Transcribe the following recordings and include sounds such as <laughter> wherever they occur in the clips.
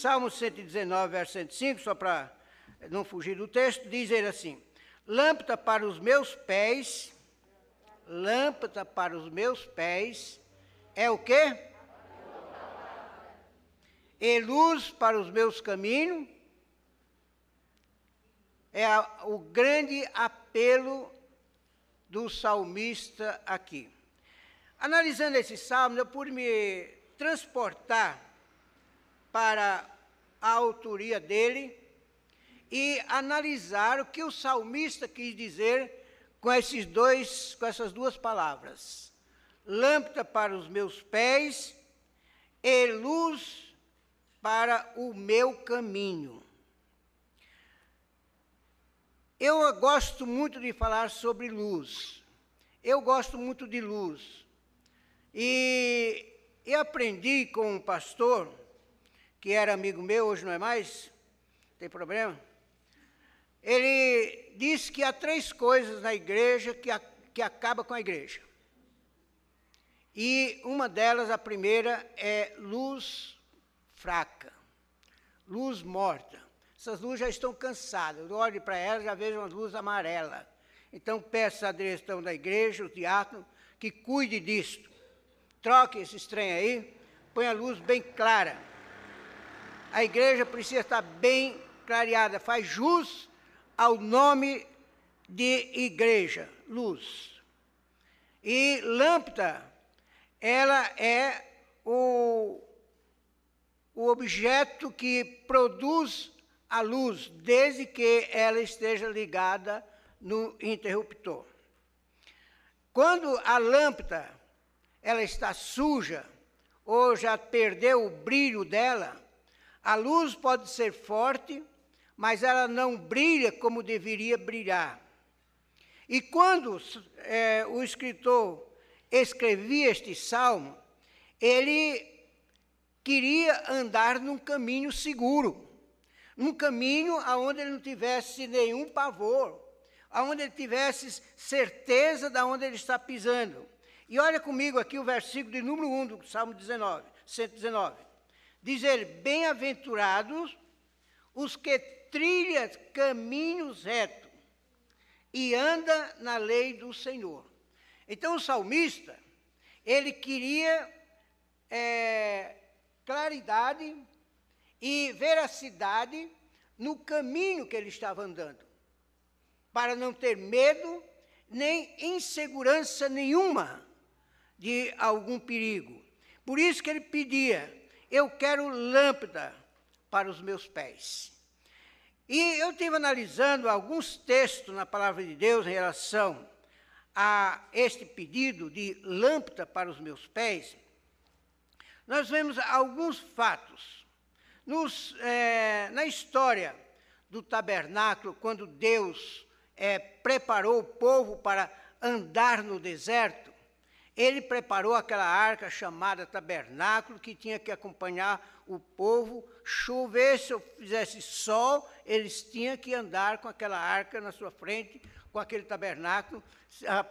Salmo 119, verso 105, só para não fugir do texto, diz ele assim: Lâmpada para os meus pés, lâmpada para os meus pés, é o quê? E luz para os meus caminhos, é a, o grande apelo do salmista aqui. Analisando esse salmo, eu pude me transportar para a autoria dele e analisar o que o salmista quis dizer com esses dois, com essas duas palavras: lâmpada para os meus pés e luz para o meu caminho. Eu gosto muito de falar sobre luz. Eu gosto muito de luz. E eu aprendi com um pastor, que era amigo meu, hoje não é mais, tem problema. Ele disse que há três coisas na igreja que, a, que acaba com a igreja. E uma delas, a primeira, é luz fraca, luz morta. Essas luzes já estão cansadas. Eu olho para elas já vejo uma luz amarela. Então peço à direção da igreja, o diácono, que cuide disto. Troque esse trem aí, põe a luz bem clara. A igreja precisa estar bem clareada, faz jus ao nome de igreja, luz. E lâmpada, ela é o, o objeto que produz a luz, desde que ela esteja ligada no interruptor. Quando a lâmpada ela está suja ou já perdeu o brilho dela, a luz pode ser forte, mas ela não brilha como deveria brilhar. E quando é, o escritor escrevia este salmo, ele queria andar num caminho seguro um caminho aonde ele não tivesse nenhum pavor, aonde ele tivesse certeza de onde ele está pisando. E olha comigo aqui o versículo de número 1 do Salmo 19, 119. Diz ele: Bem-aventurados os que trilham caminhos retos e anda na lei do Senhor. Então o salmista, ele queria é, claridade e veracidade no caminho que ele estava andando, para não ter medo nem insegurança nenhuma de algum perigo. Por isso que ele pedia: Eu quero lâmpada para os meus pés. E eu estive analisando alguns textos na palavra de Deus em relação a este pedido de lâmpada para os meus pés. Nós vemos alguns fatos nos, é, na história do tabernáculo, quando Deus é, preparou o povo para andar no deserto, ele preparou aquela arca chamada tabernáculo, que tinha que acompanhar o povo. Chovesse ou fizesse sol, eles tinham que andar com aquela arca na sua frente, com aquele tabernáculo.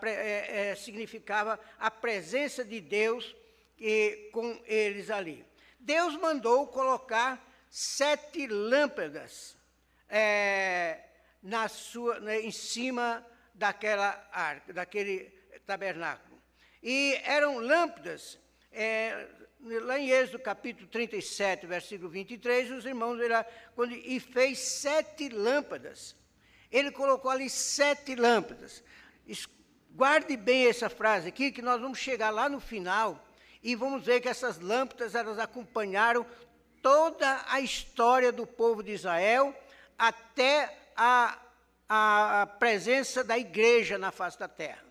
É, é, significava a presença de Deus e, com eles ali. Deus mandou colocar sete lâmpadas é, na sua, né, em cima daquela arca, daquele tabernáculo. E eram lâmpadas, é, lá em Êxodo capítulo 37, versículo 23, os irmãos, ele, quando, e fez sete lâmpadas. Ele colocou ali sete lâmpadas. Guarde bem essa frase aqui, que nós vamos chegar lá no final e vamos ver que essas lâmpadas elas acompanharam toda a história do povo de Israel até a, a presença da igreja na face da terra.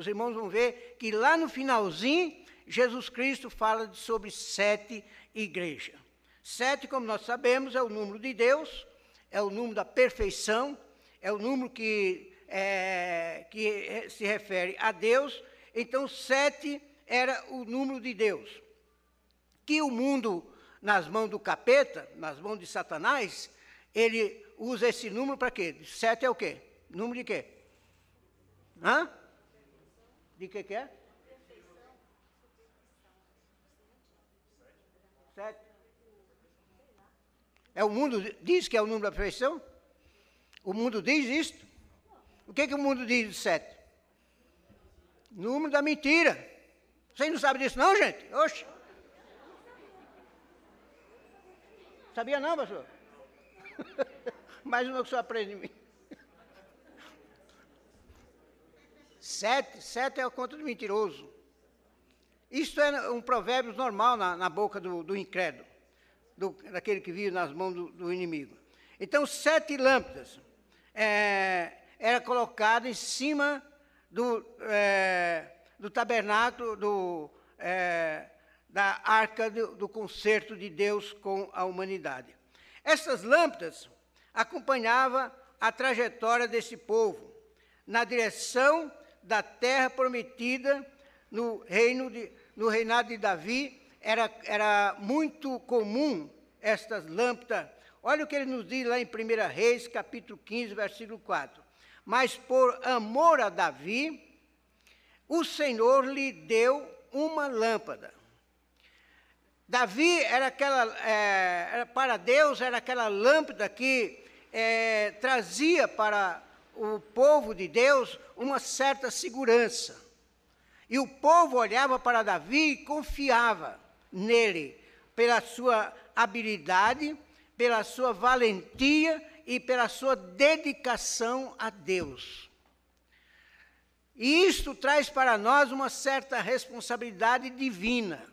Os irmãos vão ver que lá no finalzinho, Jesus Cristo fala sobre sete igrejas. Sete, como nós sabemos, é o número de Deus, é o número da perfeição, é o número que, é, que se refere a Deus. Então, sete era o número de Deus. Que o mundo nas mãos do capeta, nas mãos de Satanás, ele usa esse número para quê? Sete é o quê? Número de quê? Hã? De que que é? Sete. É o mundo diz que é o número da perfeição? O mundo diz isto? O que, que o mundo diz de sete? Número da mentira. Vocês não sabem disso não, gente? Oxe. Sabia não, pastor? <laughs> Mais uma que senhor aprende de mim. Sete, sete é a conta do mentiroso. Isto é um provérbio normal na, na boca do, do incrédulo, do, daquele que vive nas mãos do, do inimigo. Então, sete lâmpadas é, era colocado em cima do, é, do tabernáculo, do, é, da arca do, do concerto de Deus com a humanidade. Essas lâmpadas acompanhavam a trajetória desse povo na direção da terra prometida no reino de, no reinado de Davi, era, era muito comum estas lâmpadas. Olha o que ele nos diz lá em 1 Reis, capítulo 15, versículo 4. Mas por amor a Davi, o Senhor lhe deu uma lâmpada. Davi era aquela, é, para Deus, era aquela lâmpada que é, trazia para o povo de Deus uma certa segurança. E o povo olhava para Davi e confiava nele, pela sua habilidade, pela sua valentia e pela sua dedicação a Deus. E isto traz para nós uma certa responsabilidade divina.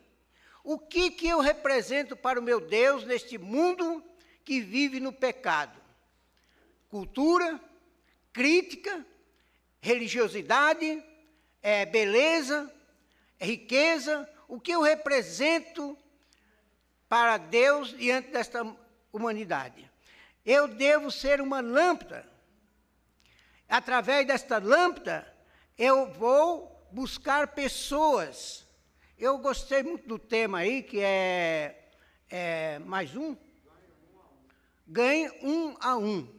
O que, que eu represento para o meu Deus neste mundo que vive no pecado? Cultura, crítica, religiosidade, é beleza, é riqueza, o que eu represento para Deus diante desta humanidade. Eu devo ser uma lâmpada. Através desta lâmpada, eu vou buscar pessoas. Eu gostei muito do tema aí, que é, é mais um. Ganhe um a um.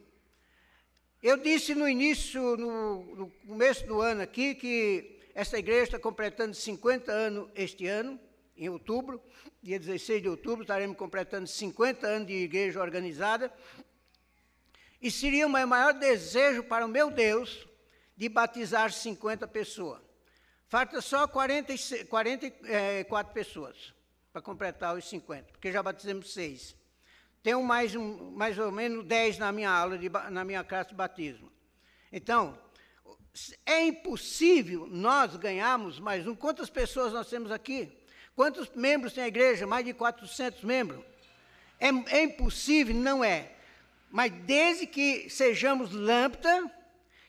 Eu disse no início, no, no começo do ano aqui, que essa igreja está completando 50 anos este ano, em outubro, dia 16 de outubro, estaremos completando 50 anos de igreja organizada. E seria o meu maior desejo para o meu Deus de batizar 50 pessoas. Falta só 40, 44 pessoas para completar os 50, porque já batizamos seis. Tenho mais, um, mais ou menos 10 na minha aula, de, na minha classe de batismo. Então, é impossível nós ganharmos mais um. Quantas pessoas nós temos aqui? Quantos membros tem a igreja? Mais de 400 membros. É, é impossível? Não é. Mas desde que sejamos lâmpada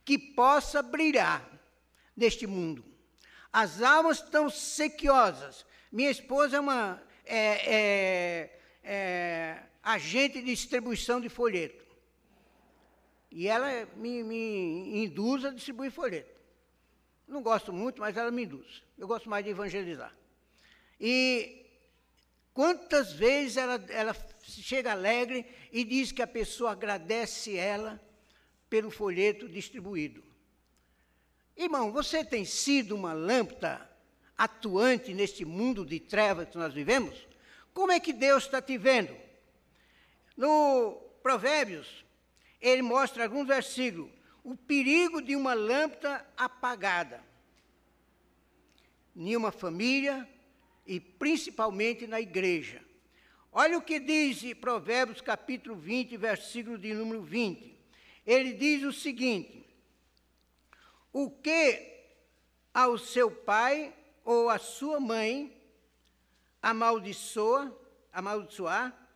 que possa brilhar neste mundo. As almas estão sequiosas. Minha esposa é uma é, é, é, agente de distribuição de folheto. E ela me, me induz a distribuir folheto. Não gosto muito, mas ela me induz. Eu gosto mais de evangelizar. E quantas vezes ela, ela chega alegre e diz que a pessoa agradece ela pelo folheto distribuído. Irmão, você tem sido uma lâmpada atuante neste mundo de trevas que nós vivemos? Como é que Deus está te vendo? No Provérbios, ele mostra alguns versículos. O perigo de uma lâmpada apagada. Em uma família e principalmente na igreja. Olha o que diz Provérbios capítulo 20, versículo de número 20. Ele diz o seguinte: O que ao seu pai ou à sua mãe amaldiçoa, amaldiçoar,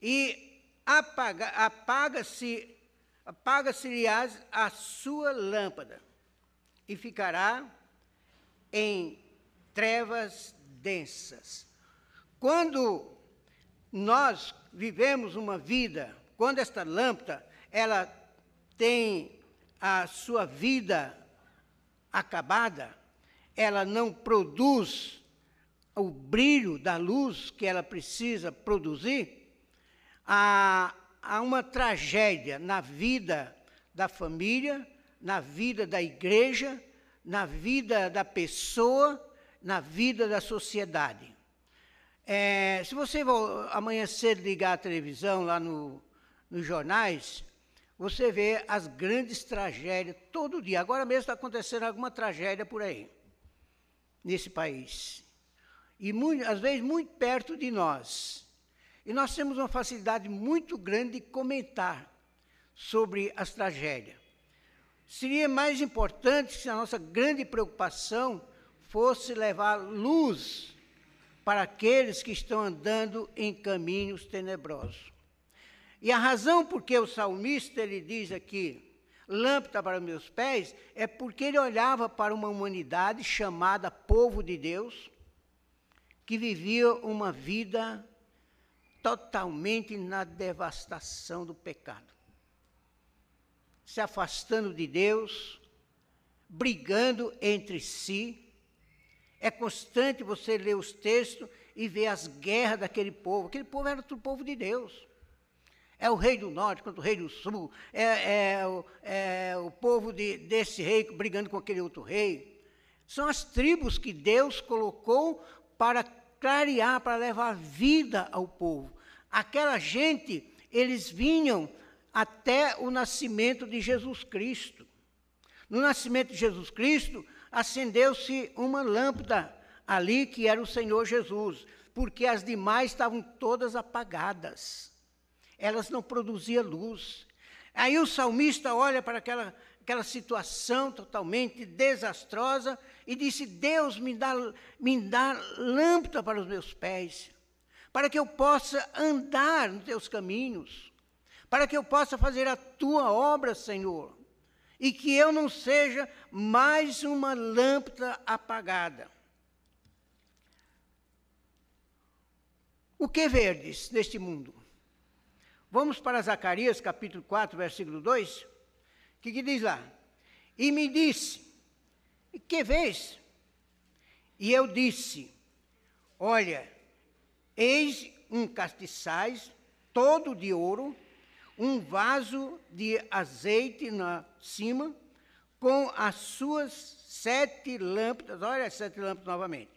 e apaga, apaga-se, apaga-se a sua lâmpada, e ficará em trevas densas. Quando nós vivemos uma vida, quando esta lâmpada ela tem a sua vida acabada, ela não produz o brilho da luz que ela precisa produzir, há, há uma tragédia na vida da família, na vida da igreja, na vida da pessoa, na vida da sociedade. É, se você amanhã cedo ligar a televisão lá no, nos jornais, você vê as grandes tragédias todo dia. Agora mesmo está acontecendo alguma tragédia por aí, nesse país. E muito, às vezes muito perto de nós. E nós temos uma facilidade muito grande de comentar sobre as tragédias. Seria mais importante se a nossa grande preocupação fosse levar luz para aqueles que estão andando em caminhos tenebrosos. E a razão por que o salmista ele diz aqui, lâmpada para meus pés, é porque ele olhava para uma humanidade chamada povo de Deus, que vivia uma vida totalmente na devastação do pecado. Se afastando de Deus, brigando entre si. É constante você ler os textos e ver as guerras daquele povo. Aquele povo era o povo de Deus. É o rei do norte contra o rei do sul. É, é, é o povo de, desse rei brigando com aquele outro rei. São as tribos que Deus colocou para clarear, para levar vida ao povo. Aquela gente, eles vinham até o nascimento de Jesus Cristo. No nascimento de Jesus Cristo, acendeu-se uma lâmpada ali que era o Senhor Jesus, porque as demais estavam todas apagadas. Elas não produziam luz. Aí o salmista olha para aquela, aquela situação totalmente desastrosa e disse: Deus me dá, me dá lâmpada para os meus pés para que eu possa andar nos teus caminhos, para que eu possa fazer a tua obra, Senhor, e que eu não seja mais uma lâmpada apagada. O que verdes neste mundo? Vamos para Zacarias capítulo 4, versículo 2. O que, que diz lá? E me disse: Que vês? E eu disse: Olha, Eis um castiçais todo de ouro, um vaso de azeite na cima, com as suas sete lâmpadas, olha as sete lâmpadas novamente,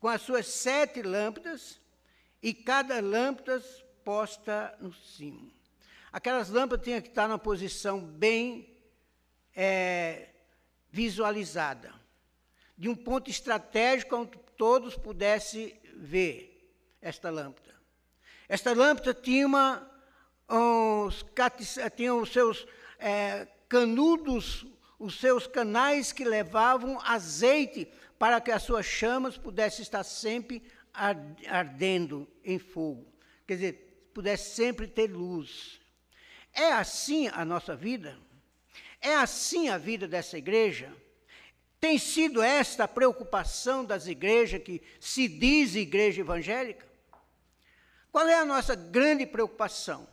com as suas sete lâmpadas, e cada lâmpada posta no cimo. Aquelas lâmpadas tinham que estar numa posição bem é, visualizada, de um ponto estratégico onde todos pudessem ver esta lâmpada. Esta lâmpada tinha, uma, uns, tinha os seus é, canudos, os seus canais que levavam azeite para que as suas chamas pudessem estar sempre ardendo em fogo. Quer dizer, pudesse sempre ter luz. É assim a nossa vida? É assim a vida dessa igreja? Tem sido esta a preocupação das igrejas que se diz igreja evangélica? Qual é a nossa grande preocupação?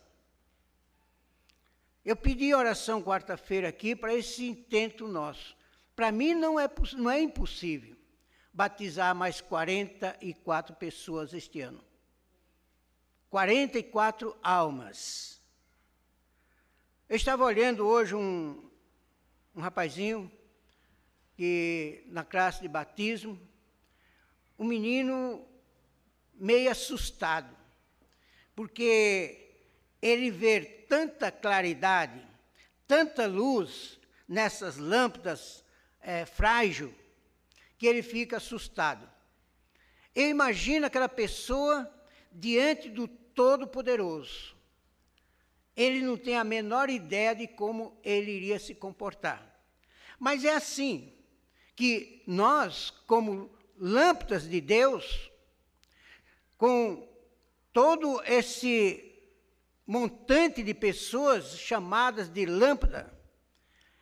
Eu pedi oração quarta-feira aqui para esse intento nosso. Para mim não é, não é impossível batizar mais 44 pessoas este ano. 44 almas. Eu estava olhando hoje um, um rapazinho que na classe de batismo, um menino meio assustado porque ele vê tanta claridade, tanta luz nessas lâmpadas é, frágil, que ele fica assustado. Eu imagino aquela pessoa diante do Todo-Poderoso. Ele não tem a menor ideia de como ele iria se comportar. Mas é assim que nós, como lâmpadas de Deus, com todo esse montante de pessoas chamadas de lâmpada,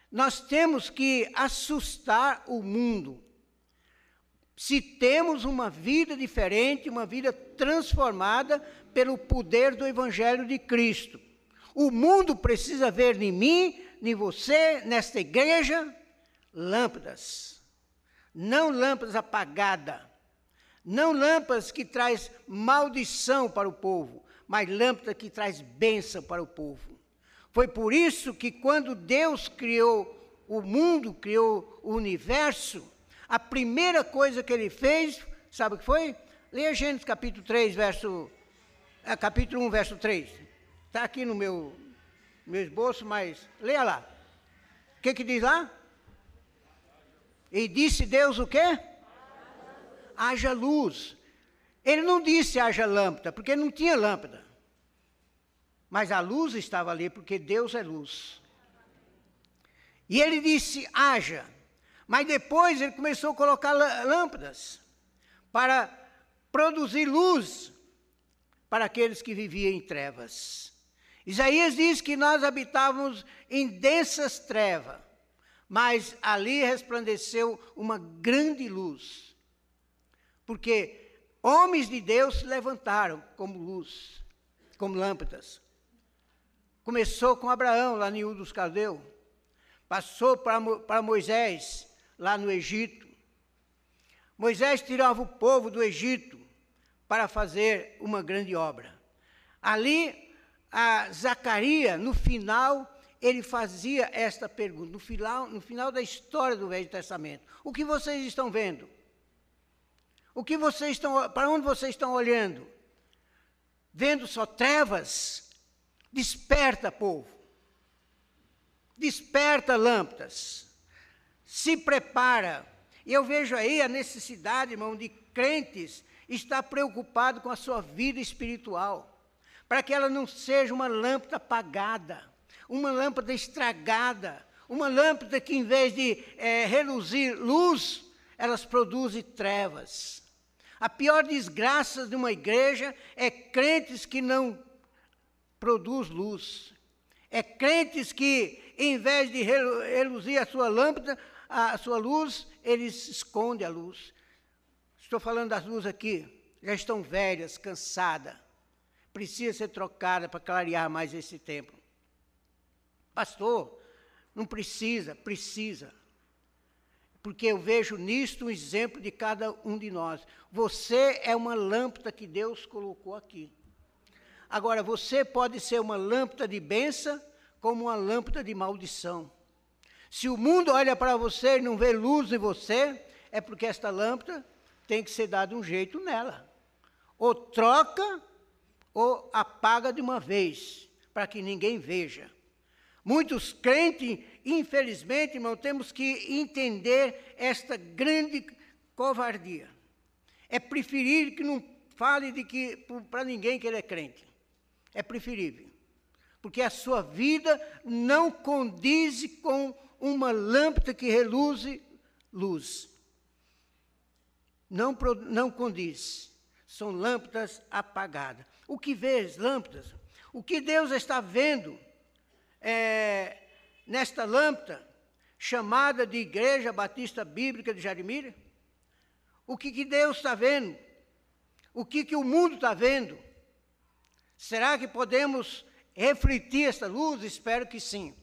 nós temos que assustar o mundo. Se temos uma vida diferente, uma vida transformada pelo poder do Evangelho de Cristo. O mundo precisa ver em mim, em você, nesta igreja, lâmpadas. Não lâmpadas apagadas não lâmpadas que traz maldição para o povo, mas lâmpada que traz bênção para o povo. Foi por isso que quando Deus criou o mundo, criou o universo, a primeira coisa que ele fez, sabe o que foi? leia Gênesis capítulo 3, verso. É, capítulo 1, verso 3. Está aqui no meu, meu esboço, mas leia lá. O que, que diz lá? E disse Deus o quê? Haja luz. Ele não disse haja lâmpada, porque não tinha lâmpada. Mas a luz estava ali, porque Deus é luz. E ele disse haja. Mas depois ele começou a colocar lâmpadas para produzir luz para aqueles que viviam em trevas. Isaías diz que nós habitávamos em densas trevas, mas ali resplandeceu uma grande luz. Porque homens de Deus se levantaram como luz, como lâmpadas. Começou com Abraão, lá em Ur dos Caldeus. Passou para, para Moisés, lá no Egito. Moisés tirava o povo do Egito para fazer uma grande obra. Ali, a Zacarias, no final, ele fazia esta pergunta, no final, no final da história do Velho Testamento: O que vocês estão vendo? O que vocês estão, para onde vocês estão olhando? Vendo só trevas? Desperta, povo. Desperta, lâmpadas. Se prepara. E eu vejo aí a necessidade, irmão, de crentes estar preocupado com a sua vida espiritual, para que ela não seja uma lâmpada apagada, uma lâmpada estragada, uma lâmpada que, em vez de é, reluzir luz, elas produzem trevas. A pior desgraça de uma igreja é crentes que não produz luz. É crentes que, em vez de reluzir a sua lâmpada, a sua luz, eles escondem a luz. Estou falando das luzes aqui, já estão velhas, cansadas. Precisa ser trocada para clarear mais esse templo. Pastor, não precisa, precisa. Porque eu vejo nisto um exemplo de cada um de nós. Você é uma lâmpada que Deus colocou aqui. Agora, você pode ser uma lâmpada de benção, como uma lâmpada de maldição. Se o mundo olha para você e não vê luz em você, é porque esta lâmpada tem que ser dado um jeito nela. Ou troca, ou apaga de uma vez, para que ninguém veja. Muitos crentes, infelizmente, irmão, temos que entender esta grande covardia. É preferir que não fale de que para ninguém que ele é crente. É preferível. Porque a sua vida não condiz com uma lâmpada que reluze luz. Não, não condiz. São lâmpadas apagadas. O que vês, lâmpadas? O que Deus está vendo é, nesta lâmpada, chamada de Igreja Batista Bíblica de Jarimira? O que, que Deus está vendo? O que, que o mundo está vendo? Será que podemos refletir esta luz? Espero que sim.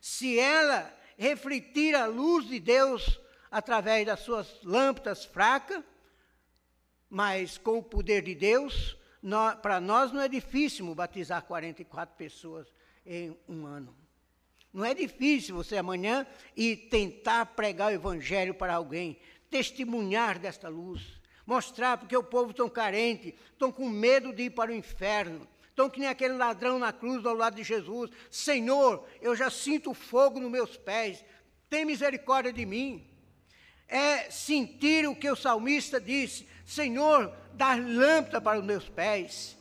Se ela refletir a luz de Deus através das suas lâmpadas fracas, mas com o poder de Deus, para nós não é difícil batizar 44 pessoas em um ano. Não é difícil você amanhã ir tentar pregar o evangelho para alguém, testemunhar desta luz, mostrar porque o povo tão carente, estão com medo de ir para o inferno, estão que nem aquele ladrão na cruz ao lado de Jesus. Senhor, eu já sinto fogo nos meus pés, tem misericórdia de mim. É sentir o que o salmista disse: Senhor, dá lâmpada para os meus pés.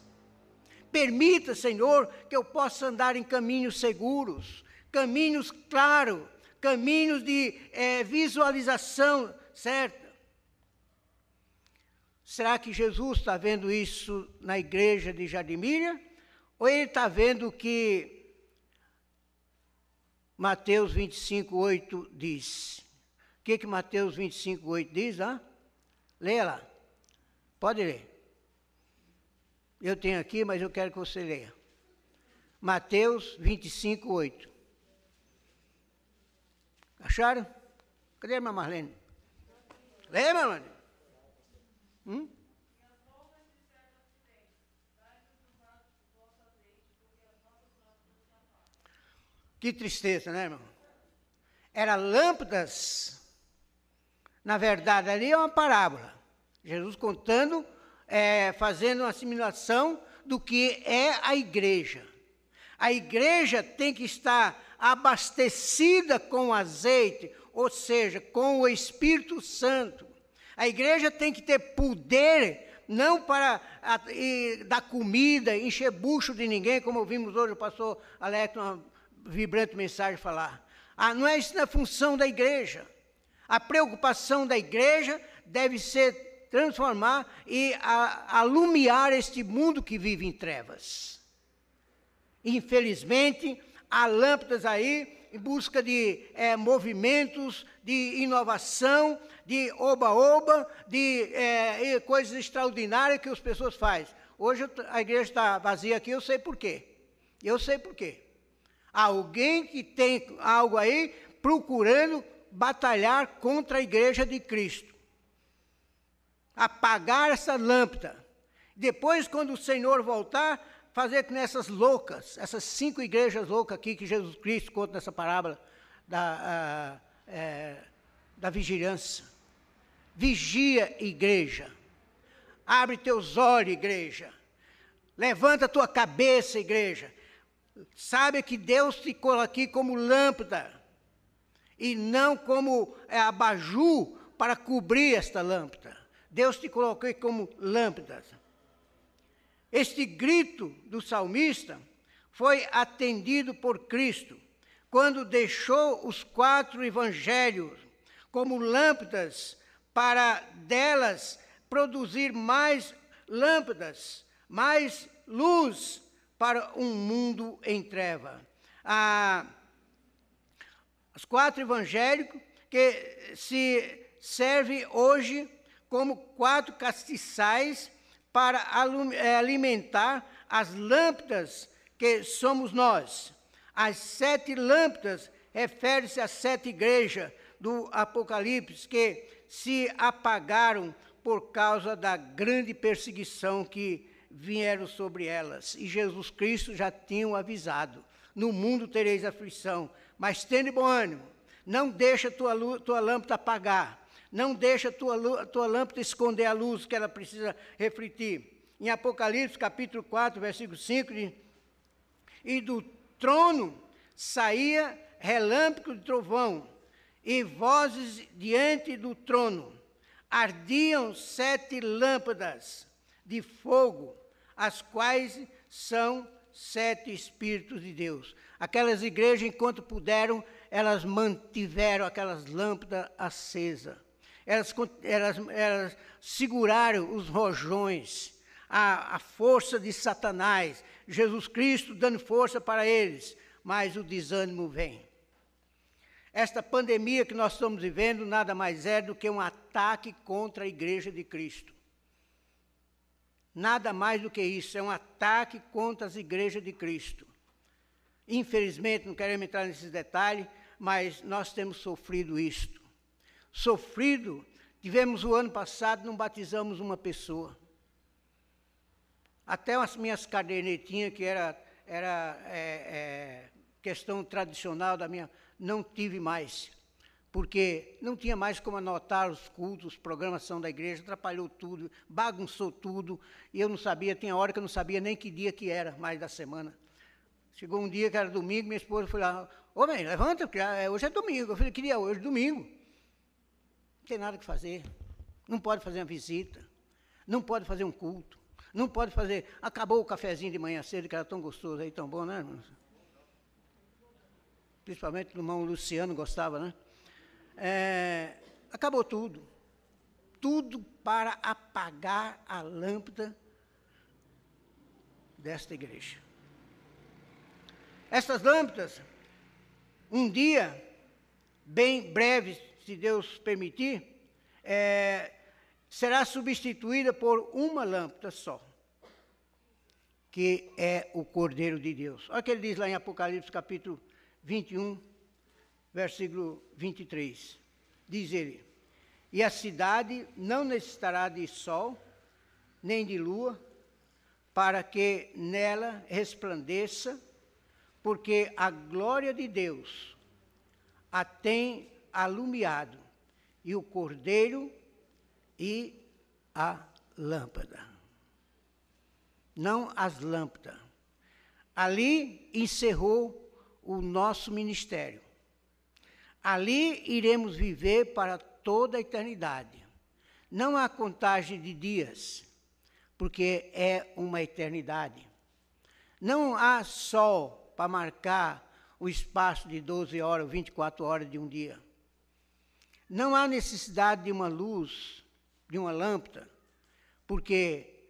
Permita, Senhor, que eu possa andar em caminhos seguros, caminhos claros, caminhos de é, visualização certa. Será que Jesus está vendo isso na igreja de Jardimíria? Ou ele está vendo que Mateus 25, 8 diz? Que, que Mateus 25, 8 diz? Ah? Leia lá. Pode ler. Eu tenho aqui, mas eu quero que você leia. Mateus 25, 8. Acharam? Cadê a irmã Marlene? Leia, Marlene. Hum? Que tristeza, né, irmão? Era lâmpadas. Na verdade, ali é uma parábola. Jesus contando é, fazendo uma assimilação do que é a igreja. A igreja tem que estar abastecida com azeite, ou seja, com o Espírito Santo. A igreja tem que ter poder, não para a, e, dar comida, encher bucho de ninguém, como vimos hoje o pastor Alex, uma vibrante mensagem falar. Ah, não é isso a função da igreja. A preocupação da igreja deve ser transformar e alumiar este mundo que vive em trevas. Infelizmente, há lâmpadas aí em busca de é, movimentos, de inovação, de oba-oba, de é, coisas extraordinárias que as pessoas fazem. Hoje a igreja está vazia aqui, eu sei por quê. Eu sei por quê. Alguém que tem algo aí procurando batalhar contra a igreja de Cristo. Apagar essa lâmpada. Depois, quando o Senhor voltar, fazer com essas loucas, essas cinco igrejas loucas aqui que Jesus Cristo conta nessa parábola da, é, da vigilância. Vigia, igreja. Abre teus olhos, igreja. Levanta tua cabeça, igreja. Sabe que Deus te colocou aqui como lâmpada e não como é, abajur para cobrir esta lâmpada. Deus te colocou como lâmpada. Este grito do salmista foi atendido por Cristo quando deixou os quatro evangelhos como lâmpadas para delas produzir mais lâmpadas, mais luz para um mundo em treva. Ah, os quatro evangélicos que se serve hoje como quatro castiçais para eh, alimentar as lâmpadas que somos nós. As sete lâmpadas refere-se às sete igrejas do Apocalipse que se apagaram por causa da grande perseguição que vieram sobre elas. E Jesus Cristo já tinha avisado: no mundo tereis aflição, mas tende bom ânimo. Não deixa tua, tua lâmpada apagar. Não deixa tua, tua lâmpada esconder a luz que ela precisa refletir. Em Apocalipse, capítulo 4, versículo 5, diz, e do trono saía relâmpago de trovão, e vozes diante do trono. Ardiam sete lâmpadas de fogo, as quais são sete Espíritos de Deus. Aquelas igrejas, enquanto puderam, elas mantiveram aquelas lâmpadas acesas elas, elas, elas seguraram os rojões, a, a força de Satanás, Jesus Cristo dando força para eles, mas o desânimo vem. Esta pandemia que nós estamos vivendo nada mais é do que um ataque contra a igreja de Cristo. Nada mais do que isso, é um ataque contra as igrejas de Cristo. Infelizmente, não queremos entrar nesses detalhes, mas nós temos sofrido isto sofrido. Tivemos o ano passado, não batizamos uma pessoa. Até as minhas cadernetinhas, que era, era é, é, questão tradicional da minha, não tive mais. Porque não tinha mais como anotar os cultos, programação da igreja, atrapalhou tudo, bagunçou tudo, e eu não sabia, tinha hora que eu não sabia nem que dia que era, mais da semana. Chegou um dia que era domingo, minha esposa foi lá, mãe, levanta, porque é, hoje é domingo. Eu falei, que dia é hoje? Domingo tem nada que fazer. Não pode fazer uma visita. Não pode fazer um culto. Não pode fazer. Acabou o cafezinho de manhã cedo, que era tão gostoso aí, tão bom, né, irmãos? Principalmente o irmão Luciano gostava, né? É, acabou tudo. Tudo para apagar a lâmpada desta igreja. Essas lâmpadas, um dia, bem breve, se Deus permitir, é, será substituída por uma lâmpada só, que é o Cordeiro de Deus. Olha o que ele diz lá em Apocalipse capítulo 21, versículo 23. Diz ele: E a cidade não necessitará de sol, nem de lua, para que nela resplandeça, porque a glória de Deus a tem alumiado, e o cordeiro e a lâmpada. não as lâmpadas. Ali encerrou o nosso ministério. Ali iremos viver para toda a eternidade. Não há contagem de dias, porque é uma eternidade. Não há sol para marcar o espaço de 12 horas, 24 horas de um dia. Não há necessidade de uma luz, de uma lâmpada, porque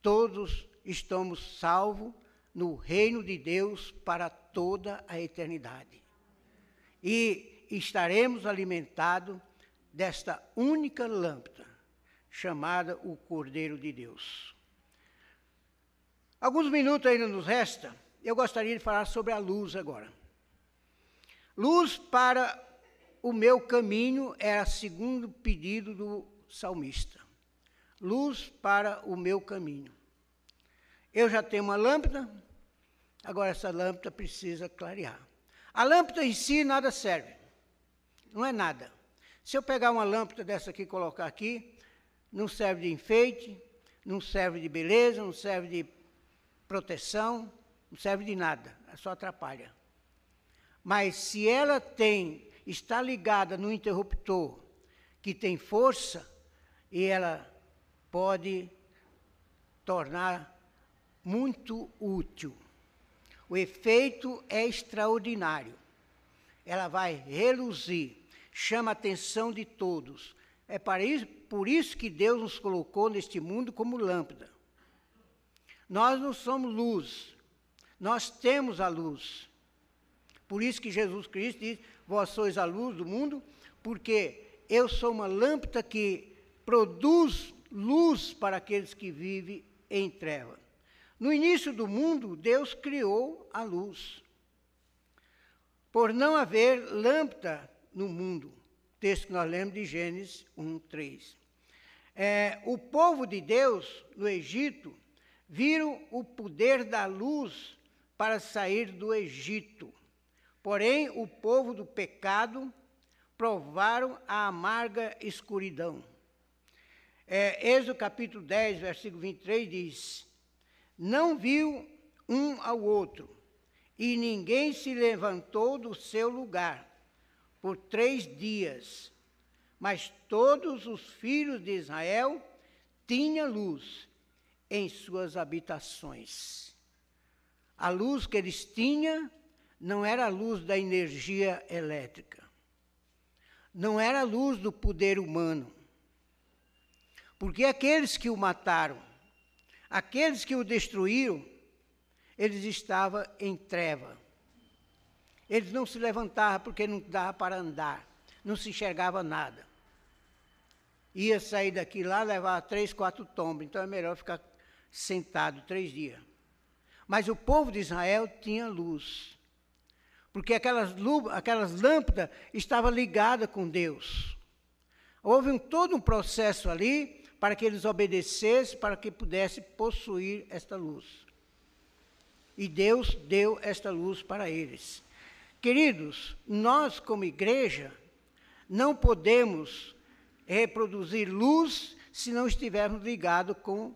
todos estamos salvos no reino de Deus para toda a eternidade. E estaremos alimentados desta única lâmpada, chamada o Cordeiro de Deus. Alguns minutos ainda nos resta, eu gostaria de falar sobre a luz agora. Luz para o meu caminho era segundo pedido do salmista. Luz para o meu caminho. Eu já tenho uma lâmpada, agora essa lâmpada precisa clarear. A lâmpada em si nada serve, não é nada. Se eu pegar uma lâmpada dessa aqui e colocar aqui, não serve de enfeite, não serve de beleza, não serve de proteção, não serve de nada, só atrapalha. Mas se ela tem, está ligada no interruptor que tem força, e ela pode tornar muito útil. O efeito é extraordinário. Ela vai reluzir, chama a atenção de todos. É para isso, por isso que Deus nos colocou neste mundo como lâmpada. Nós não somos luz, nós temos a luz. Por isso que Jesus Cristo diz: Vós sois a luz do mundo, porque eu sou uma lâmpada que produz luz para aqueles que vivem em treva. No início do mundo, Deus criou a luz. Por não haver lâmpada no mundo. Texto que nós lemos de Gênesis 1, 3. É, o povo de Deus, no Egito, viram o poder da luz para sair do Egito. Porém, o povo do pecado provaram a amarga escuridão. É, Êxodo capítulo 10, versículo 23 diz: não viu um ao outro, e ninguém se levantou do seu lugar por três dias. Mas todos os filhos de Israel tinham luz em suas habitações. A luz que eles tinham não era a luz da energia elétrica, não era a luz do poder humano. Porque aqueles que o mataram Aqueles que o destruíram, eles estavam em treva. Eles não se levantavam porque não dava para andar, não se enxergava nada. Ia sair daqui lá, levar três, quatro tombos, então é melhor ficar sentado três dias. Mas o povo de Israel tinha luz, porque aquelas, aquelas lâmpadas estavam ligadas com Deus. Houve um, todo um processo ali para que eles obedecessem, para que pudessem possuir esta luz. E Deus deu esta luz para eles. Queridos, nós como igreja não podemos reproduzir luz se não estivermos ligados com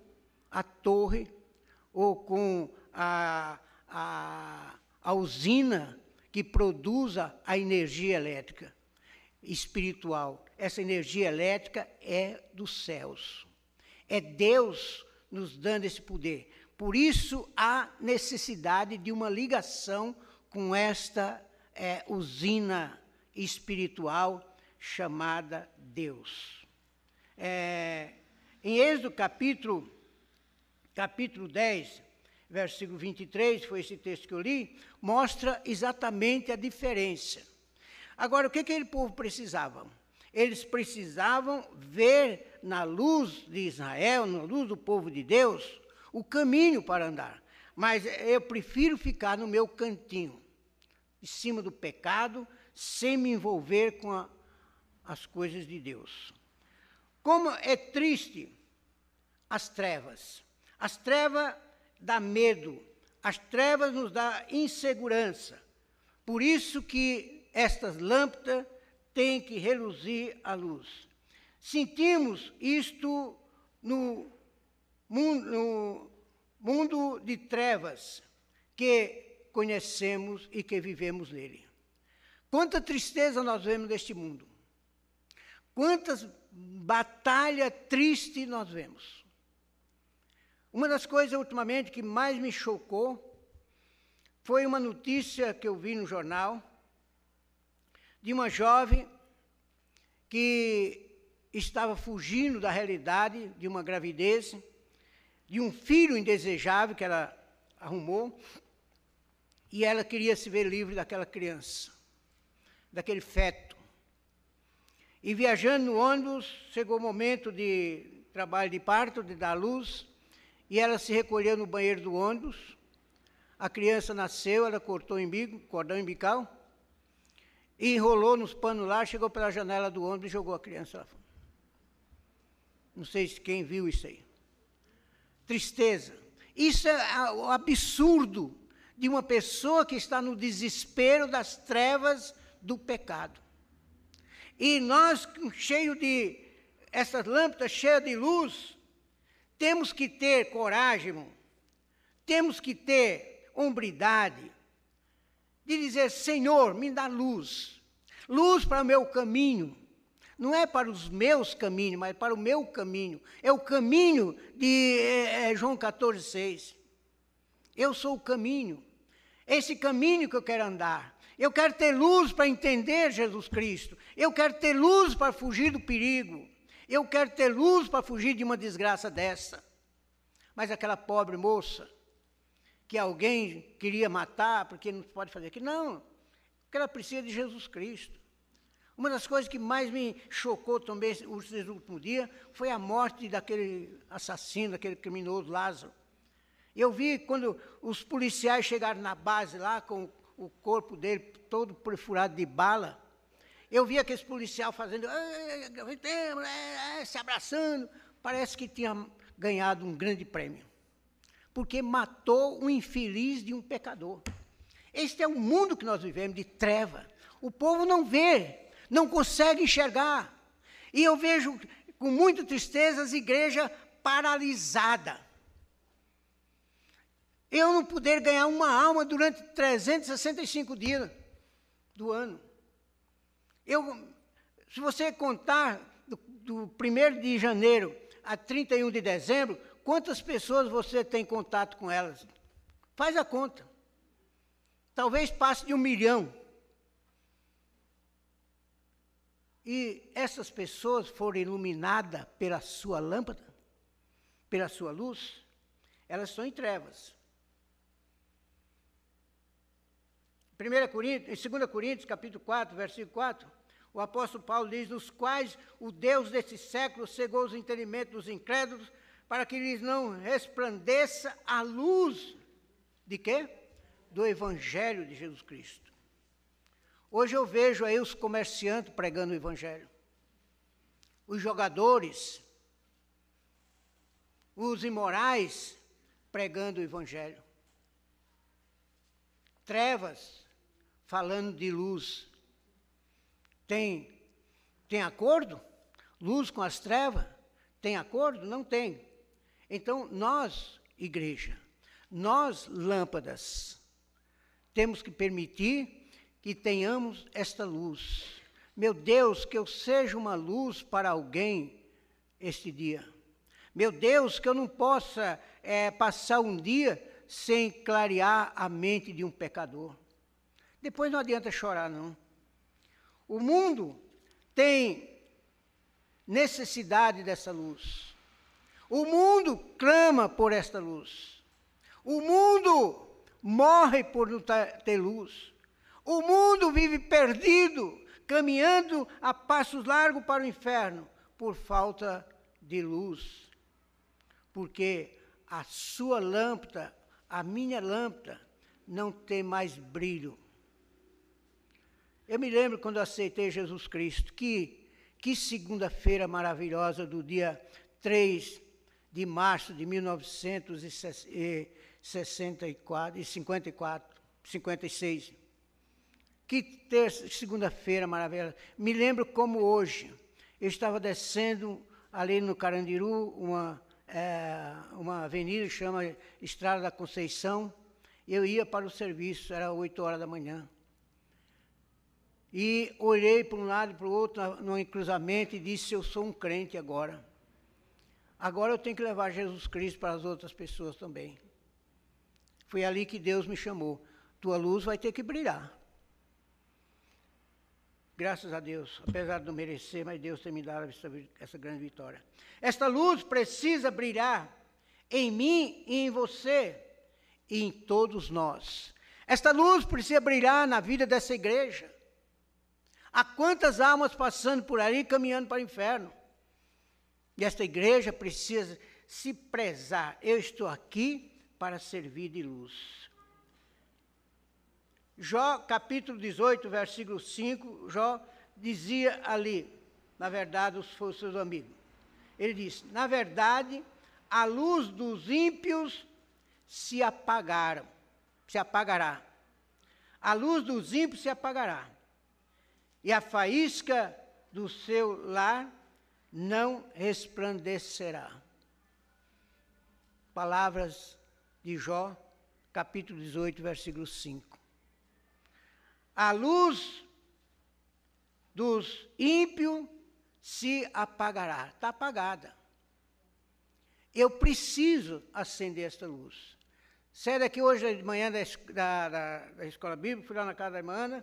a torre ou com a, a, a usina que produz a energia elétrica espiritual essa energia elétrica é dos céus. É Deus nos dando esse poder. Por isso há necessidade de uma ligação com esta é, usina espiritual chamada Deus. É, em Êxodo capítulo, capítulo 10, versículo 23, foi esse texto que eu li, mostra exatamente a diferença. Agora, o que aquele povo precisava? eles precisavam ver na luz de Israel, na luz do povo de Deus, o caminho para andar. Mas eu prefiro ficar no meu cantinho, em cima do pecado, sem me envolver com a, as coisas de Deus. Como é triste as trevas. As trevas dá medo, as trevas nos dá insegurança. Por isso que estas lâmpadas tem que reluzir a luz. Sentimos isto no, no, mundo de trevas que conhecemos e que vivemos nele. Quanta tristeza nós vemos neste mundo. Quantas batalhas tristes nós vemos. Uma das coisas ultimamente que mais me chocou foi uma notícia que eu vi no jornal de uma jovem que estava fugindo da realidade de uma gravidez, de um filho indesejável que ela arrumou, e ela queria se ver livre daquela criança, daquele feto. E viajando no ônibus, chegou o momento de trabalho de parto, de dar luz, e ela se recolheu no banheiro do ônibus. A criança nasceu, ela cortou o umbigo, cordão umbilical, e enrolou nos panos lá, chegou pela janela do ônibus e jogou a criança lá. Não sei se quem viu isso aí. Tristeza. Isso é o absurdo de uma pessoa que está no desespero das trevas do pecado. E nós, cheio de essas lâmpadas cheias de luz, temos que ter coragem, irmão. temos que ter hombridade de dizer: Senhor, me dá luz, luz para o meu caminho. Não é para os meus caminhos, mas para o meu caminho. É o caminho de é, João 14, 6. Eu sou o caminho. Esse caminho que eu quero andar. Eu quero ter luz para entender Jesus Cristo. Eu quero ter luz para fugir do perigo. Eu quero ter luz para fugir de uma desgraça dessa. Mas aquela pobre moça, que alguém queria matar porque não pode fazer aquilo, não. Porque ela precisa de Jesus Cristo. Uma das coisas que mais me chocou também esse último dia foi a morte daquele assassino, daquele criminoso Lázaro. Eu vi quando os policiais chegaram na base lá com o corpo dele todo perfurado de bala. Eu vi aqueles policiais fazendo, se abraçando, parece que tinha ganhado um grande prêmio. Porque matou um infeliz de um pecador. Este é o mundo que nós vivemos, de treva. O povo não vê, não consegue enxergar. E eu vejo com muita tristeza as igrejas paralisadas. Eu não poder ganhar uma alma durante 365 dias do ano. Eu, se você contar do, do 1 de janeiro a 31 de dezembro, quantas pessoas você tem contato com elas? Faz a conta. Talvez passe de um milhão. E essas pessoas foram iluminadas pela sua lâmpada, pela sua luz, elas estão em trevas. 1 Coríntios, em 2 Coríntios, capítulo 4, versículo 4, o apóstolo Paulo diz: Nos quais o Deus desse século cegou os entendimentos dos incrédulos, para que lhes não resplandeça a luz de quê? Do Evangelho de Jesus Cristo. Hoje eu vejo aí os comerciantes pregando o Evangelho, os jogadores, os imorais pregando o Evangelho, trevas falando de luz. Tem, tem acordo? Luz com as trevas? Tem acordo? Não tem. Então, nós, igreja, nós, lâmpadas, temos que permitir que tenhamos esta luz. Meu Deus, que eu seja uma luz para alguém este dia. Meu Deus, que eu não possa é, passar um dia sem clarear a mente de um pecador. Depois não adianta chorar, não. O mundo tem necessidade dessa luz. O mundo clama por esta luz. O mundo morre por não ter luz. O mundo vive perdido, caminhando a passos largos para o inferno, por falta de luz. Porque a sua lâmpada, a minha lâmpada, não tem mais brilho. Eu me lembro quando aceitei Jesus Cristo, que, que segunda-feira maravilhosa do dia 3 de março de 1964 e 54, 56. Que terça, segunda-feira maravilhosa. Me lembro como hoje. Eu estava descendo ali no Carandiru, uma é, uma avenida que chama Estrada da Conceição. Eu ia para o serviço, era 8 horas da manhã. E olhei para um lado e para o outro no cruzamento e disse: Eu sou um crente agora. Agora eu tenho que levar Jesus Cristo para as outras pessoas também. Foi ali que Deus me chamou. Tua luz vai ter que brilhar. Graças a Deus, apesar de não merecer, mas Deus tem me dado essa, essa grande vitória. Esta luz precisa brilhar em mim e em você e em todos nós. Esta luz precisa brilhar na vida dessa igreja. Há quantas almas passando por ali caminhando para o inferno? E esta igreja precisa se prezar. Eu estou aqui para servir de luz. Jó, capítulo 18, versículo 5, Jó dizia ali, na verdade, os, os seus amigos. Ele disse: Na verdade, a luz dos ímpios se apagaram, se apagará. A luz dos ímpios se apagará. E a faísca do seu lar não resplandecerá. Palavras de Jó, capítulo 18, versículo 5 a luz dos ímpios se apagará. Está apagada. Eu preciso acender esta luz. Saí daqui hoje de manhã da, da, da, escola bíblica, fui lá na casa da irmã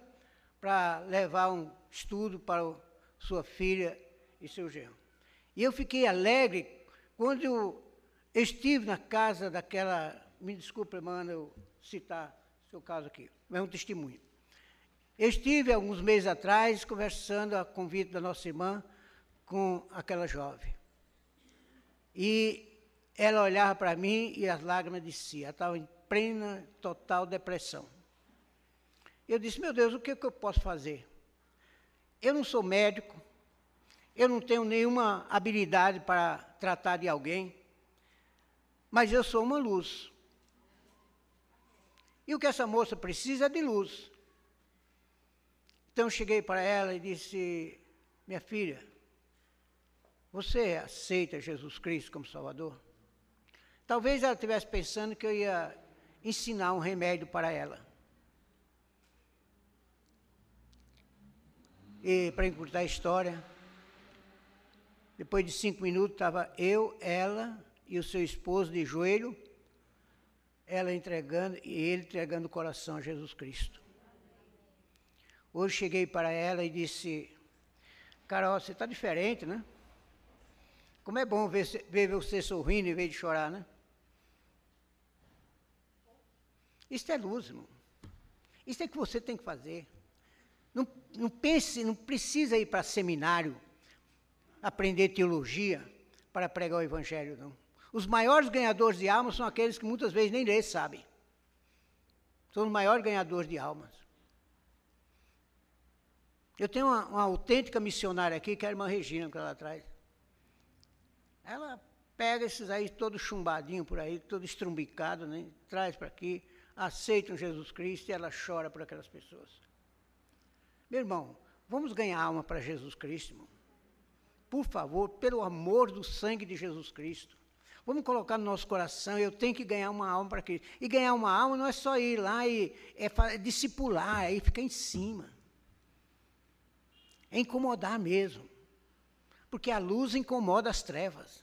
para levar um estudo para o, sua filha e seu genro. E eu fiquei alegre quando eu estive na casa daquela. Me desculpe, irmã, eu citar seu caso aqui, mas é um testemunho. Estive alguns meses atrás conversando a convite da nossa irmã com aquela jovem. E ela olhava para mim e as lágrimas desciam. Ela estava em plena, total depressão. Eu disse, meu Deus, o que, que eu posso fazer? Eu não sou médico, eu não tenho nenhuma habilidade para tratar de alguém, mas eu sou uma luz. E o que essa moça precisa é de luz. Então cheguei para ela e disse: Minha filha, você aceita Jesus Cristo como Salvador? Talvez ela estivesse pensando que eu ia ensinar um remédio para ela. Para encurtar a história, depois de cinco minutos estava eu, ela e o seu esposo de joelho, ela entregando e ele entregando o coração a Jesus Cristo. Hoje cheguei para ela e disse: Carol, você está diferente, né? Como é bom ver, ver você sorrindo em vez de chorar, né? Isso é luz, irmão. Isso é que você tem que fazer. Não, não pense, não precisa ir para seminário, aprender teologia para pregar o evangelho, não. Os maiores ganhadores de almas são aqueles que muitas vezes nem ler sabem. São os maiores ganhadores de almas. Eu tenho uma, uma, autêntica missionária aqui, que é a irmã Regina, que é lá atrás. Ela pega esses aí todo chumbadinho por aí, todo estrumbicado, né? traz para aqui, aceitam Jesus Cristo e ela chora por aquelas pessoas. Meu irmão, vamos ganhar alma para Jesus Cristo, irmão. Por favor, pelo amor do sangue de Jesus Cristo. Vamos colocar no nosso coração, eu tenho que ganhar uma alma para Cristo. E ganhar uma alma não é só ir lá e é, é discipular, aí ficar em cima é incomodar mesmo. Porque a luz incomoda as trevas.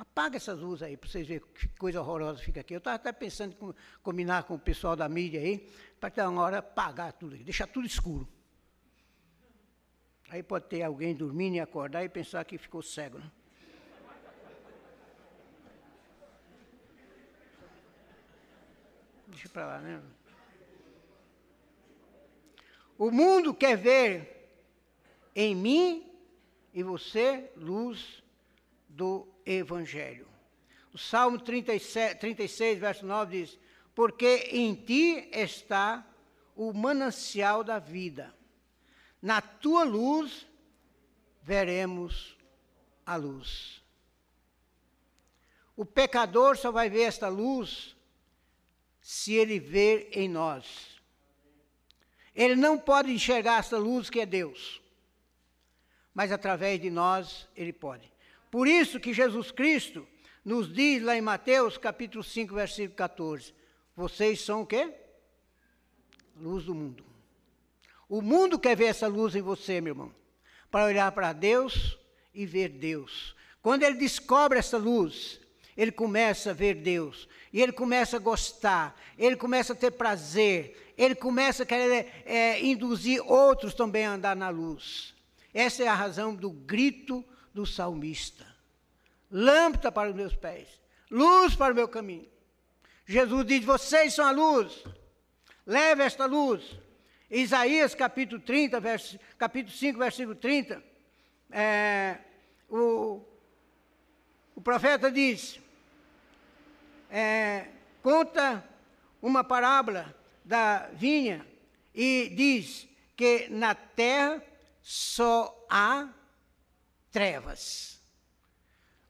Apaga essas luzes aí, para vocês verem que coisa horrorosa fica aqui. Eu estava até pensando em combinar com o pessoal da mídia aí, para ter uma hora apagar tudo, deixar tudo escuro. Aí pode ter alguém dormindo e acordar e pensar que ficou cego. Né? Deixa para lá, né? O mundo quer ver em mim e você luz do Evangelho. O Salmo 37, 36, verso 9 diz: Porque em ti está o manancial da vida, na tua luz veremos a luz. O pecador só vai ver esta luz se ele ver em nós ele não pode enxergar essa luz que é Deus. Mas através de nós, ele pode. Por isso que Jesus Cristo nos diz lá em Mateus capítulo 5, versículo 14: Vocês são o quê? Luz do mundo. O mundo quer ver essa luz em você, meu irmão, para olhar para Deus e ver Deus. Quando ele descobre essa luz, ele começa a ver Deus, e ele começa a gostar, ele começa a ter prazer, ele começa a querer é, induzir outros também a andar na luz. Essa é a razão do grito do salmista. Lâmpada para os meus pés, luz para o meu caminho. Jesus diz: Vocês são a luz, leve esta luz. Isaías capítulo 30, vers, capítulo 5, versículo 30, é, o, o profeta diz, é, conta uma parábola da vinha e diz que na terra só há trevas.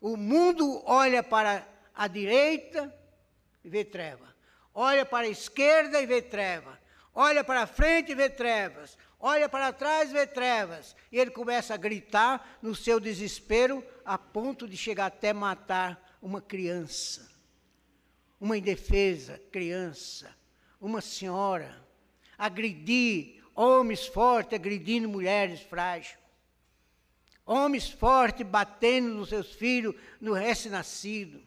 O mundo olha para a direita e vê treva. Olha para a esquerda e vê treva. Olha para frente e vê trevas. Olha para trás e vê trevas. E ele começa a gritar no seu desespero, a ponto de chegar até matar uma criança. Uma indefesa criança. Uma senhora. Agredir homens fortes, agredindo mulheres frágeis. Homens fortes batendo nos seus filhos, no recém-nascido,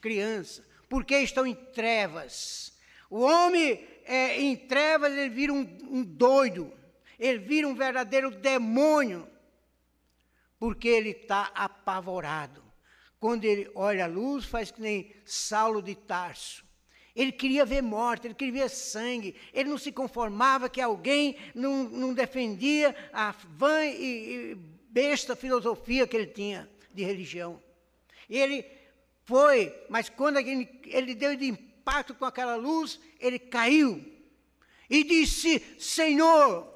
criança, porque estão em trevas. O homem é, em trevas, ele vira um, um doido, ele vira um verdadeiro demônio, porque ele está apavorado. Quando ele olha a luz, faz que nem Saulo de Tarso. Ele queria ver morte, ele queria ver sangue, ele não se conformava que alguém não, não defendia a vã e, e besta filosofia que ele tinha de religião. Ele foi, mas quando ele, ele deu de impacto com aquela luz, ele caiu e disse: Senhor,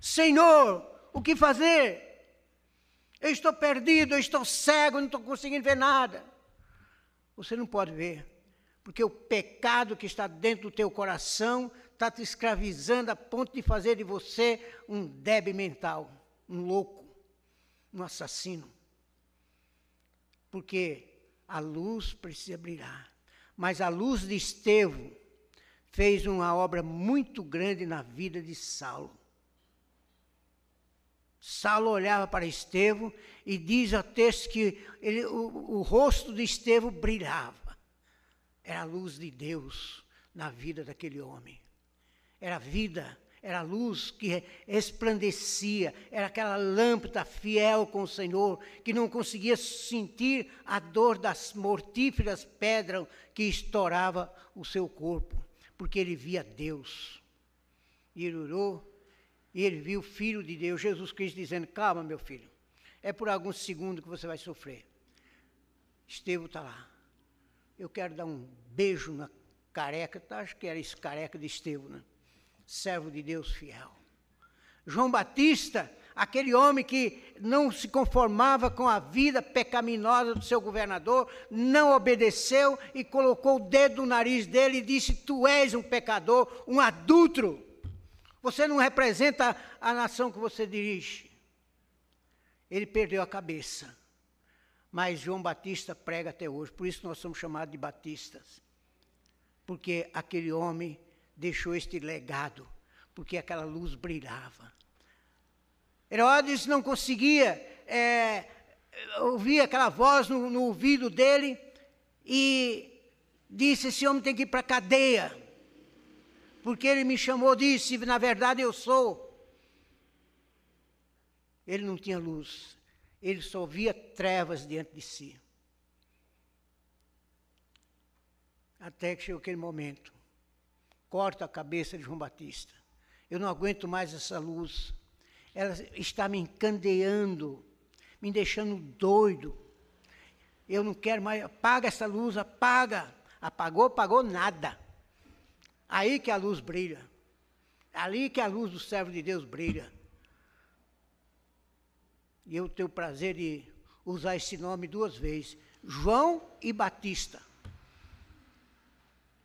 Senhor, o que fazer? Eu estou perdido, eu estou cego, não estou conseguindo ver nada. Você não pode ver, porque o pecado que está dentro do teu coração está te escravizando a ponto de fazer de você um débil mental, um louco um assassino. Porque a luz precisa brilhar. Mas a luz de Estevão fez uma obra muito grande na vida de Saulo. Saulo olhava para Estevão e diz ao texto que ele, o, o rosto de Estevão brilhava. Era a luz de Deus na vida daquele homem. Era a vida era a luz que resplandecia, era aquela lâmpada fiel com o Senhor, que não conseguia sentir a dor das mortíferas pedras que estourava o seu corpo, porque ele via Deus. E ele orou, e ele viu o Filho de Deus, Jesus Cristo, dizendo: Calma, meu filho, é por alguns segundos que você vai sofrer. Estevão está lá. Eu quero dar um beijo na careca, tá? acho que era esse careca de Estevão, né? Servo de Deus fiel. João Batista, aquele homem que não se conformava com a vida pecaminosa do seu governador, não obedeceu e colocou o dedo no nariz dele e disse: Tu és um pecador, um adulto. Você não representa a nação que você dirige. Ele perdeu a cabeça. Mas João Batista prega até hoje, por isso nós somos chamados de batistas. Porque aquele homem deixou este legado, porque aquela luz brilhava. Herodes não conseguia é, ouvir aquela voz no, no ouvido dele e disse: Esse homem tem que ir para a cadeia, porque ele me chamou, disse: Na verdade eu sou. Ele não tinha luz, ele só via trevas diante de si. Até que chegou aquele momento corta a cabeça de João Batista. Eu não aguento mais essa luz. Ela está me encandeando, me deixando doido. Eu não quero mais. Apaga essa luz, apaga. Apagou, apagou nada. Aí que a luz brilha. Ali que a luz do servo de Deus brilha. E eu tenho o prazer de usar esse nome duas vezes: João e Batista.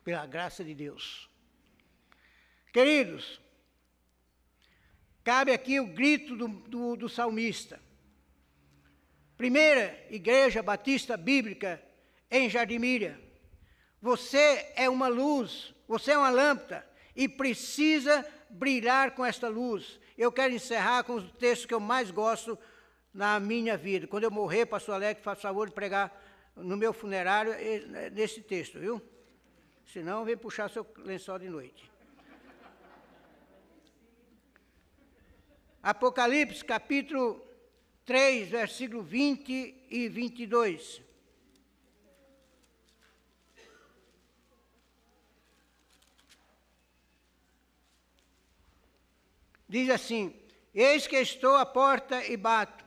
Pela graça de Deus. Queridos, cabe aqui o grito do, do, do salmista. Primeira Igreja Batista Bíblica em Jardimíria. Você é uma luz, você é uma lâmpada e precisa brilhar com esta luz. Eu quero encerrar com os textos que eu mais gosto na minha vida. Quando eu morrer, pastor Alex, faça favor de pregar no meu funerário nesse texto, viu? Senão, vem puxar seu lençol de noite. Apocalipse, capítulo 3, versículo 20 e 22. Diz assim: Eis que estou à porta e bato.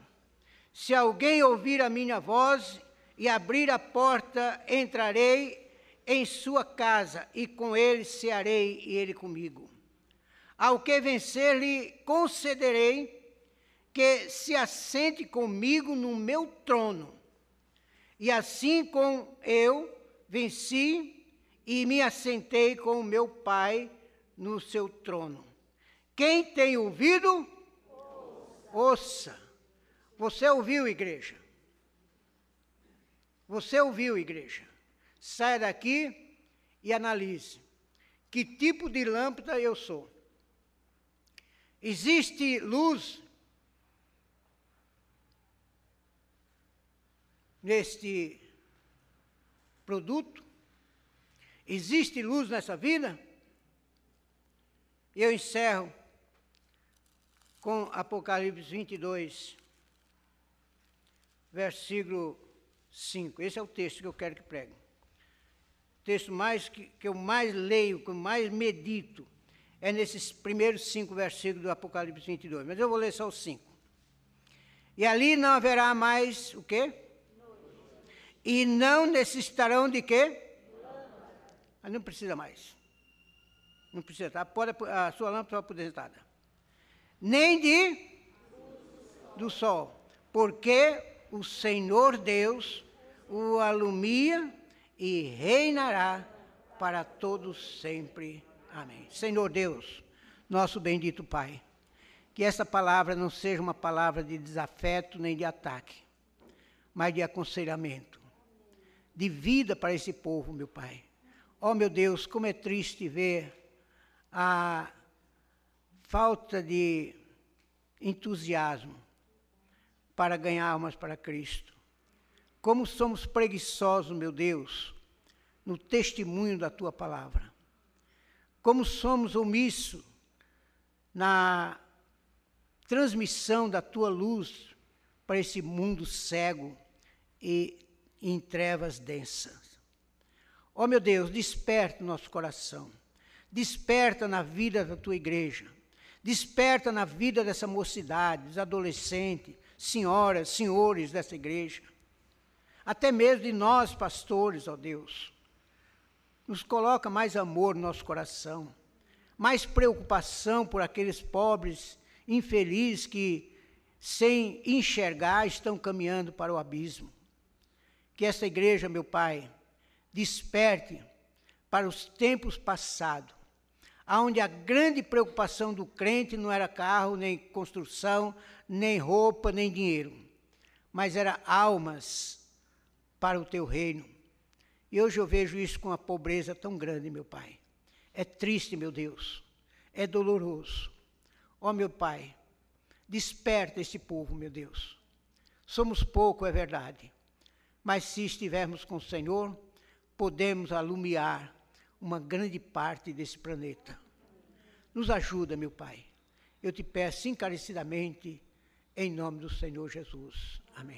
Se alguém ouvir a minha voz e abrir a porta, entrarei em sua casa e com ele cearei e ele comigo. Ao que vencer, lhe concederei que se assente comigo no meu trono. E assim como eu venci e me assentei com o meu Pai no seu trono. Quem tem ouvido, ouça. Você ouviu, igreja? Você ouviu, igreja? Saia daqui e analise. Que tipo de lâmpada eu sou? Existe luz neste produto? Existe luz nessa vida? Eu encerro com Apocalipse 22, versículo 5. Esse é o texto que eu quero que pregue. O texto mais que, que eu mais leio, que eu mais medito, é nesses primeiros cinco versículos do Apocalipse 22. Mas eu vou ler só os cinco. E ali não haverá mais o quê? E não necessitarão de quê? Ah, não precisa mais. Não precisa, tá? A sua lâmpada está aposentada nem de do sol, porque o Senhor Deus o alumia e reinará para todos sempre. Amém. Senhor Deus, nosso bendito Pai, que essa palavra não seja uma palavra de desafeto nem de ataque, mas de aconselhamento, de vida para esse povo, meu Pai. Oh, meu Deus, como é triste ver a falta de entusiasmo para ganhar almas para Cristo. Como somos preguiçosos, meu Deus, no testemunho da tua palavra. Como somos omissos na transmissão da tua luz para esse mundo cego e em trevas densas. Ó oh, meu Deus, desperta o nosso coração. Desperta na vida da tua igreja Desperta na vida dessa mocidade, dos adolescentes, senhoras, senhores dessa igreja. Até mesmo de nós, pastores, ó Deus. Nos coloca mais amor no nosso coração, mais preocupação por aqueles pobres, infelizes que, sem enxergar, estão caminhando para o abismo. Que essa igreja, meu Pai, desperte para os tempos passados, onde a grande preocupação do crente não era carro, nem construção, nem roupa, nem dinheiro, mas era almas para o teu reino. E hoje eu vejo isso com uma pobreza tão grande, meu Pai. É triste, meu Deus. É doloroso. Ó oh, meu Pai, desperta esse povo, meu Deus. Somos pouco, é verdade. Mas se estivermos com o Senhor, podemos alumiar uma grande parte desse planeta. Nos ajuda, meu Pai. Eu te peço encarecidamente, em nome do Senhor Jesus. Amém.